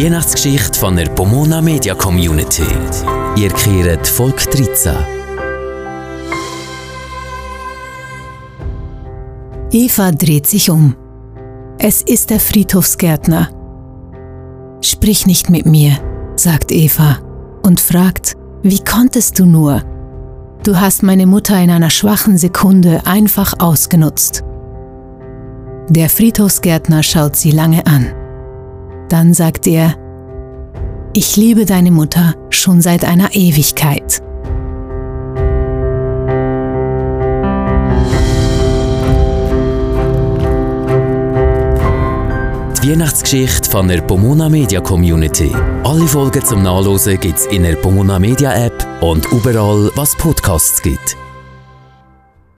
Die Weihnachtsgeschichte von der Pomona Media Community. Ihr kehrt Volk 13. Eva dreht sich um. Es ist der Friedhofsgärtner. Sprich nicht mit mir, sagt Eva und fragt, wie konntest du nur? Du hast meine Mutter in einer schwachen Sekunde einfach ausgenutzt. Der Friedhofsgärtner schaut sie lange an. Dann sagt er, ich liebe deine Mutter schon seit einer Ewigkeit. Die Weihnachtsgeschichte von der Pomona Media Community. Alle Folgen zum Nachlesen gibt's in der Pomona Media App und überall, was Podcasts gibt.